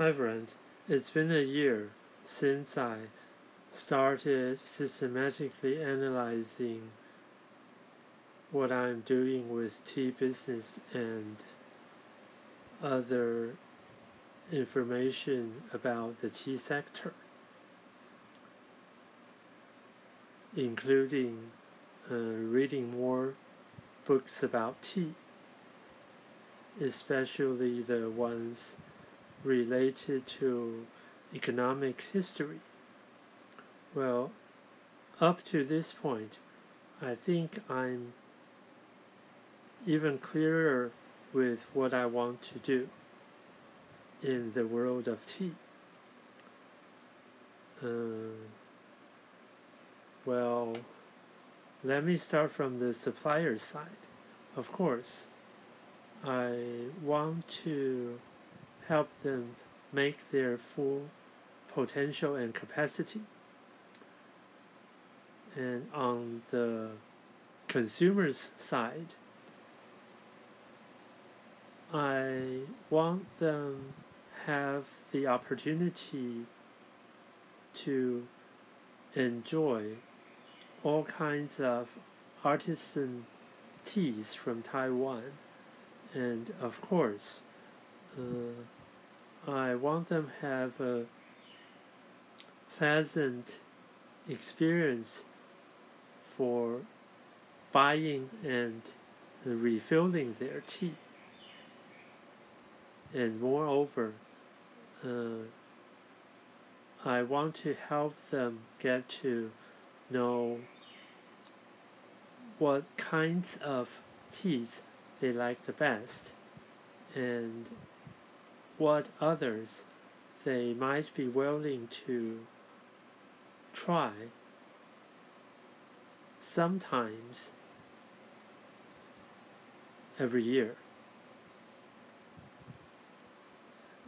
Hi, friend. It's been a year since I started systematically analyzing what I'm doing with tea business and other information about the tea sector, including uh, reading more books about tea, especially the ones related to economic history. Well, up to this point, I think I'm even clearer with what I want to do in the world of tea. Uh, well, let me start from the supplier side. Of course, I want to help them make their full potential and capacity. And on the consumer's side, I want them have the opportunity to enjoy all kinds of artisan teas from Taiwan and of course uh, I want them have a pleasant experience for buying and refilling their tea. And moreover, uh, I want to help them get to know what kinds of teas they like the best and what others they might be willing to try sometimes every year.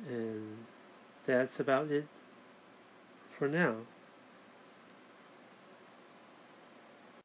And that's about it for now.